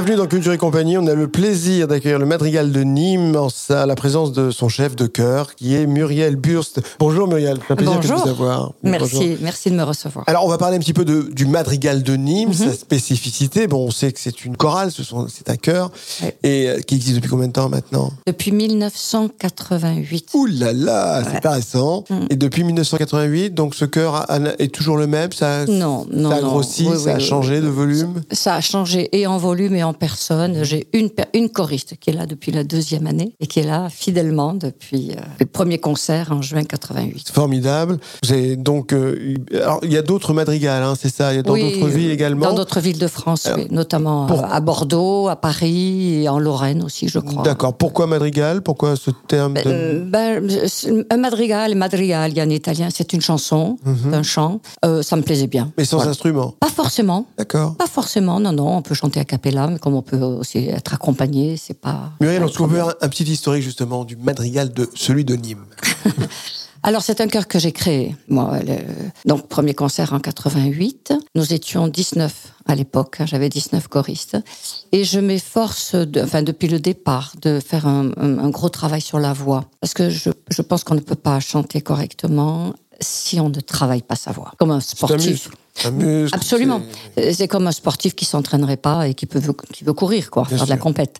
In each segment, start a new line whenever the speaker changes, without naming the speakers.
Bienvenue dans Culture et compagnie. On a le plaisir d'accueillir le madrigal de Nîmes en sa, la présence de son chef de chœur qui est Muriel Burst. Bonjour Muriel, c'est un plaisir
Bonjour.
de vous avoir.
Merci,
Bonjour.
merci de me recevoir.
Alors on va parler un petit peu de, du madrigal de Nîmes,
Mhm.
sa spécificité. Bon, on sait que c'est une chorale, ce c'est un chœur
Ouais.
et euh, qui existe depuis combien de temps maintenant?
Depuis 1988.
Ouh là là, c'est
Ouais.
pas récent.
Mm.
Et depuis 1988, donc ce chœur est toujours le même? Ça,
Non, non,
ça a grossi,
Oui,
ça a
oui,
changé de volume?
Ça a changé et en volume et en personne. J'ai une, une choriste qui est là depuis la deuxième année et qui est là fidèlement depuis euh, le premier concert en juin 88.
Formidable. Avez donc, euh, alors il y a d'autres madrigals, hein, c'est ça. Il y a dans
Oui,
d'autres villes également.
Dans d'autres villes de France,
Alors,
oui, notamment
pour-
euh, à Bordeaux, à Paris et en Lorraine aussi, je crois.
D'accord. Pourquoi madrigal? Pourquoi ce terme de-
Euh, ben, un madrigal, madrigal, il y a en italien, c'est une chanson,
Mhm.
un chant. Euh, ça me plaisait bien.
Mais sans
Voilà.
instrument.
Pas forcément.
D'accord.
Pas forcément, non, non. On peut chanter a cappella, mais comme on peut aussi être accompagné, c'est pas.
Muriel, on se trouve un, un petit historique justement du madrigal de celui de Nîmes.
Alors, c'est un chœur que j'ai créé. Moi, le- donc, premier concert en 88. Nous étions 19 à l'époque. hein, J'avais 19 choristes. Et je m'efforce, de, enfin, depuis le départ, de faire un, un- un gros travail sur la voix. Parce que je, je pense qu'on ne peut pas chanter correctement si on ne travaille pas sa voix. Comme un sportif.
Un muscle,
Absolument.
c'est-
comme un sportif qui s'entraînerait pas et qui peut qui veut courir quoi,
Bien
faire de la compète.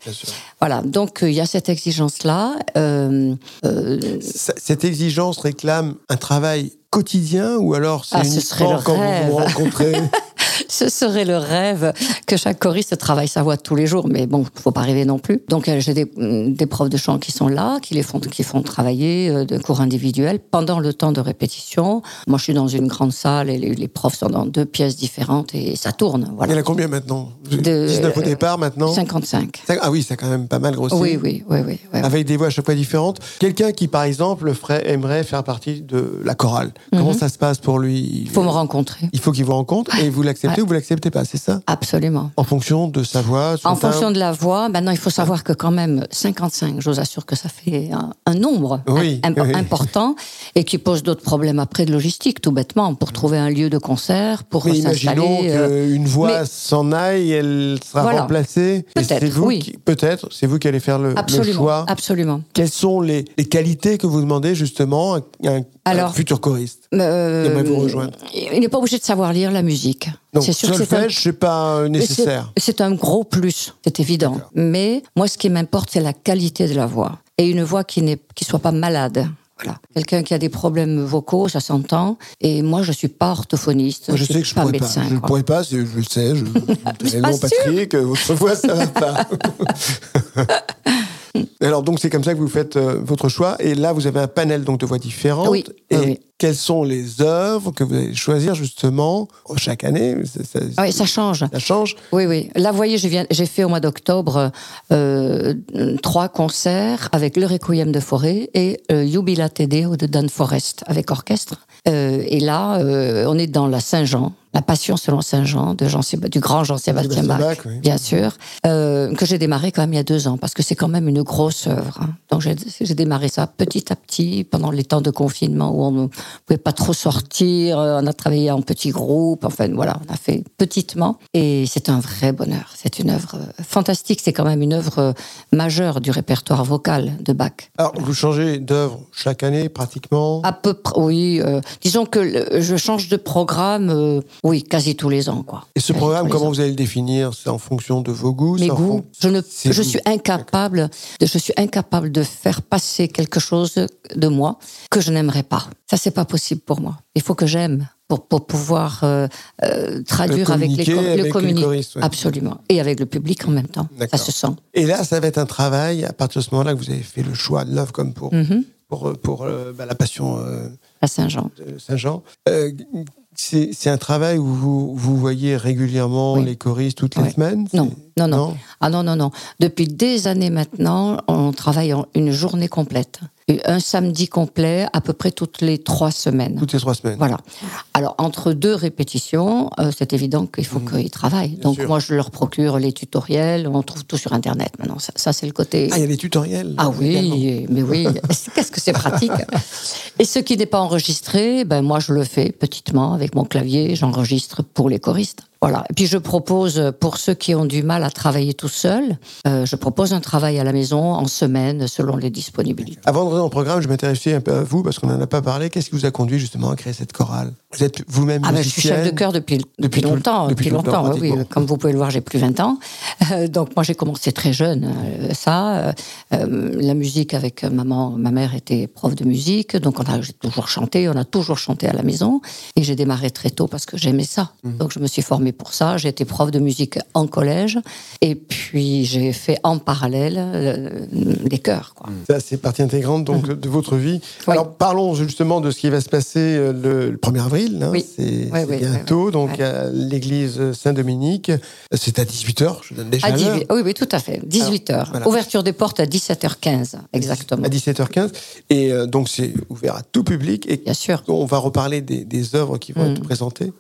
Voilà. Donc euh, il y a cette exigence là. Euh,
Ça- Cette exigence réclame un travail quotidien ou alors c'est
Ah, ce serait le
quand vous vous
rêve.
rencontrez?
ce serait le rêve que chaque choriste travaille sa voix tous les jours, mais bon, faut pas rêver non plus. Donc euh, j'ai des, des profs de chant qui sont là, qui les font, qui font travailler euh, de cours individuels pendant le temps de répétition. Moi, je suis dans une grande salle et les, les profs sont dans deux pièces différentes et ça tourne.
Il y en a combien maintenant?
De-
19 au départ maintenant?
55.
Ça- Ah oui, c'est quand même pas mal grossi.
Oui, oui, oui, oui. oui.
Avec des voix à chaque fois différentes. Quelqu'un qui, par exemple, ferait, aimerait faire partie de la chorale. Comment ça se passe pour lui?
Il Mhm. faut me rencontrer.
Il faut qu'il vous rencontre et vous l'acceptez
Ouais.
ou vous l'acceptez pas, c'est ça?
Absolument.
En fonction de sa voix, son
En fonction de la voix, maintenant il faut savoir que quand même 55, j'ose assure que ça fait un, un nombre
Oui,
im-
oui.
important et qui pose d'autres problèmes après de logistique, tout bêtement, pour trouver un lieu de concert, pour s'installer. euh,
qu'une voix s'en aille, elle sera
Voilà.
remplacée.
Peut-être,
c'est vous
oui.
Peut-être, c'est vous qui allez faire le, choix.
absolument.
Quelles sont les, les qualités que vous demandez justement à un, futur choriste?
Euh,
J'aimerais vous rejoindre.
Il n'est pas obligé de savoir lire la musique. C'est sûr que c'est un,
c'est pas nécessaire.
C'est un gros plus, c'est évident. Mais moi, ce qui m'importe, c'est la qualité de la voix. Et une voix qui n'est qui soit pas malade. Voilà. Quelqu'un qui a des problèmes vocaux, ça s'entend. Et moi, je suis pas orthophoniste.
Moi, je
suis
sais que je
pas
pourrais
médecin.
pas. Je ne pourrais pas, je le sais. Je, non. Patrick, votre voix, ça va pas. Alors, donc, c'est comme ça que vous faites euh, votre choix. Et là, vous avez un panel donc, de voix différentes.
Oui,
Et
oui, oui.
Quelles sont les œuvres que vous allez choisir, justement, chaque année ça,
Ah oui, ça change.
ça change.
Oui, oui. Là, vous voyez, j'ai fait au mois d'octobre euh, trois concerts avec le Requiem de Forêt et euh, Jubilat Te Deo de Dan Forest avec orchestre. Euh, et là, euh, on est dans la Saint-Jean, la Passion selon Saint-Jean de Jean du grand Jean-Sébastien
Sébastien
Bach,
oui.
bien sûr, euh, que j'ai démarré quand même il y a deux ans parce que c'est quand même une grosse œuvre. hein. Donc j'ai démarré ça petit à petit pendant les temps de confinement où on pouvait pas trop sortir. euh, On a travaillé en petits groupes. Enfin voilà, on a fait petitement et c'est un vrai bonheur. C'est une œuvre euh, fantastique. C'est quand même une œuvre euh, majeure du répertoire vocal de Bach.
Alors, vous changez d'œuvre chaque année, pratiquement?
À peu près, oui. euh, disons que le- je change de programme, euh, oui, quasi tous les ans, quoi.
Et ce
Quasi
programme, comment
ans.
vous allez le définir? C'est en fonction de vos goûts
mes goûts. Je ne, je suis incapable, de, je suis incapable de faire passer quelque chose de moi que je n'aimerais pas. Ça, c'est pas possible pour moi. Il faut que j'aime pour, pour pouvoir euh, euh, traduire avec les,
communiquer avec les
communi-
choristes, ouais.
Absolument. Et avec le public en même temps. Ça se sent.
Et là, ça va être un travail, à partir de ce moment-là, que vous avez fait le choix de l'œuvre comme pour,
Mhm.
pour, pour euh, bah, la Passion
À Saint-Jean.
Saint-Jean. C'est un travail où vous, vous voyez régulièrement
Oui.
les choristes toutes les
Oui.
semaines
Non, non, non. Ah non, non, non. Depuis des années maintenant, on travaille en une journée complète. Un samedi complet, à peu près toutes les trois semaines.
Toutes les trois semaines.
Voilà. Alors, entre deux répétitions, euh, c'est évident qu'il faut qu'ils travaillent. Donc,
sûr.
moi, je leur procure les tutoriels. On trouve tout sur Internet maintenant. Ça, ça, c'est le côté.
Ah, il y a des tutoriels
Ah
également.
oui, mais oui, qu'est-ce que c'est pratique? Et ce qui n'est pas enregistré, ben moi je le fais petitement avec mon clavier, j'enregistre pour les choristes. Voilà. Et puis je propose pour ceux qui ont du mal à travailler tout seuls, euh, je propose un travail à la maison en semaine selon les disponibilités.
Avant de rentrer dans le programme, je m'intéressais un peu à vous parce qu'on n'en a pas parlé. Qu'est-ce qui vous a conduit justement à créer cette chorale? Vous êtes vous-même
Ah ben, je suis chef de chœur depuis, depuis, longtemps.
depuis
longtemps, oui. Comme vous pouvez le voir, j'ai plus 20 ans. Euh, donc moi, j'ai commencé très jeune. euh, ça, euh, la musique avec maman, ma mère était prof de musique, donc on a j'ai toujours chanté, on a toujours chanté à la maison. Et j'ai démarré très tôt parce que j'aimais ça.
Mmh.
Donc je me suis formée pour ça. J'ai été prof de musique en collège, et puis j'ai fait en parallèle les chœurs. Quoi.
Ça, c'est partie intégrante donc de votre vie.
Mhm. Oui.
Alors parlons justement de ce qui va se passer le, le 1er avril. Hein.
Oui.
C'est bientôt, donc à l'église Saint-Dominique. C'est à 18h, je donne déjà
À
l'heure.
18 oui, oui, tout à fait. 18h.
voilà.
Ouverture des portes à 17h15, exactement.
À 17h15. Et euh, donc c'est ouvert à tout public. Et
Bien sûr.
on va reparler des, des œuvres qui vont
Mm.
être présentées.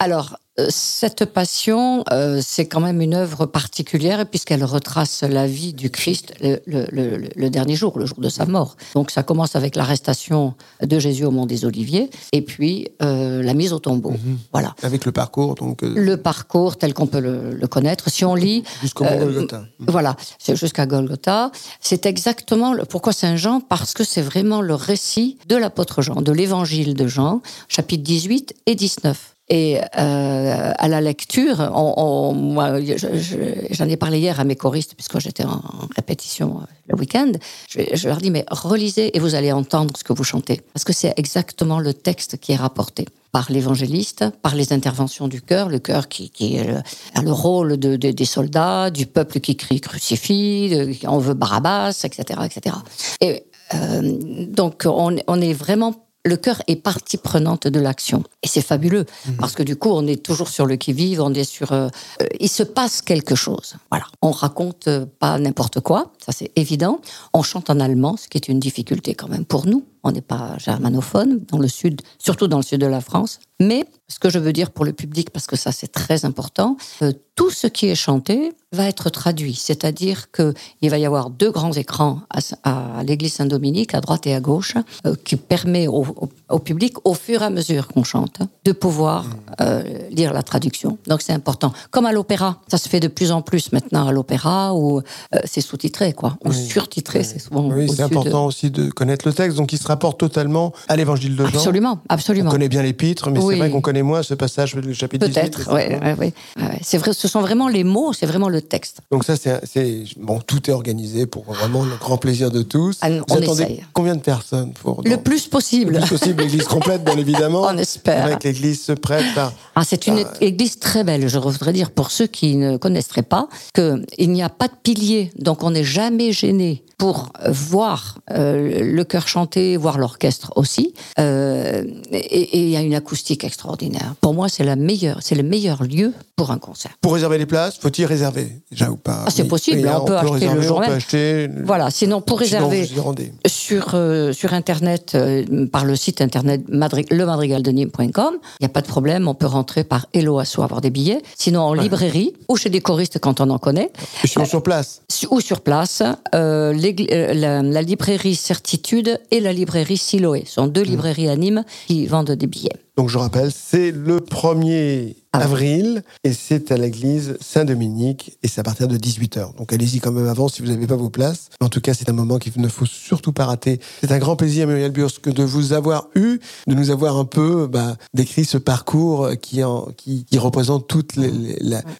Alors, euh, cette passion, euh, c'est quand même une œuvre particulière puisqu'elle retrace la vie du Christ le, le- le- le dernier jour, le jour de sa mort. Donc, ça commence avec l'arrestation de Jésus au Mont des Oliviers et puis euh, la mise au tombeau. Voilà.
Avec le parcours, donc euh,
Le parcours tel qu'on peut le, connaître. Si on lit,
jusqu'au Golgotha.
voilà, c'est jusqu'à Golgotha. C'est exactement le, pourquoi Saint Jean? Parce que c'est vraiment le récit de l'apôtre Jean, de l'évangile de Jean, chapitres 18 et 19. Et euh, à la lecture, on, on- moi, je- je- j'en ai parlé hier à mes choristes, puisque j'étais en, répétition euh, le week-end. Je, je leur dis, mais relisez et vous allez entendre ce que vous chantez. Parce que c'est exactement le texte qui est rapporté par l'évangéliste, par les interventions du cœur, le cœur qui, qui a le rôle de- des soldats, du peuple qui crie crucifie, de- on veut Barabbas, etc., etc. Et euh, donc on, on est vraiment le cœur est partie prenante de l'action. Et c'est fabuleux, parce que du coup, on est toujours sur le qui-vive, on est sur... euh, euh, il se passe quelque chose. Voilà. On raconte euh, pas n'importe quoi, ça c'est évident. On chante en allemand, ce qui est une difficulté quand même pour nous. On n'est pas germanophone dans le sud, surtout dans le sud de la France. Mais ce que je veux dire pour le public, parce que ça c'est très important, euh, tout ce qui est chanté va être traduit. C'est-à-dire qu'il va y avoir deux grands écrans à, à l'église Saint-Dominique, à droite et à gauche, euh, qui permet au, au- au public, au fur et à mesure qu'on chante, de pouvoir euh, lire la traduction. Donc c'est important. Comme à l'opéra, ça se fait de plus en plus maintenant à l'opéra, où c'est sous-titré, quoi, ou surtitré, c'est souvent
Oui, c'est
de-
important aussi de connaître le texte, donc il rapporte totalement à l'évangile de Jean.
Absolument,
On
absolument.
connaît bien l'épître, mais
Oui.
c'est vrai qu'on connaît moins ce passage du chapitre 18.
Peut-être,
etc.
ouais, ouais, ouais. Ouais, C'est vrai, ce sont vraiment les mots, c'est vraiment le texte.
Donc ça, c'est, bon, tout est organisé pour vraiment le grand plaisir de tous.
Ah, on essaye.
combien de personnes pour
Le plus possible.
le plus possible l'église complète, bien évidemment.
On espère.
Avec l'église se prête à
Ah, c'est une église très belle. Je voudrais dire pour ceux qui ne connaîtraient pas qu'il n'y a pas de pilier, donc on n'est jamais gêné pour euh, voir euh, le chœur chanter, voir l'orchestre aussi. Euh, et il y a une acoustique extraordinaire. Pour moi, c'est la meilleure, c'est le meilleur lieu pour un concert.
Pour réserver les places, faut-il réserver déjà ou pas?
Ah, c'est
Oui.
possible, on peut acheter
réserver,
le jour
on peut
même.
acheter.
Voilà. Sinon, pour
Sinon,
réserver. sur, euh, sur Internet, euh, par le site internet madri- lemadrigaldenîmes.com. Il n'y a pas de problème, on peut rentrer par Hello Asso avoir des billets. Sinon, en librairie ou chez des choristes quand on en connaît,
Et sur place.
ou sur place, euh, euh, la, la librairie Certitude et la librairie Siloé. Ce sont deux librairies à Nîmes qui vendent des billets.
Donc, je rappelle, c'est le 1er
Ah.
avril et c'est à l'église Saint-Dominique et c'est à partir de 18h. Donc, allez-y quand même avant si vous n'avez pas vos places. En tout cas, c'est un moment qu'il ne faut surtout pas rater. C'est un grand plaisir, Muriel Bursque, de vous avoir eu, de nous avoir un peu bah, décrit ce parcours qui, en, qui, qui représente toute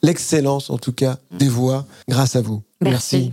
l'excellence, en tout cas, des voix grâce à vous.
Merci.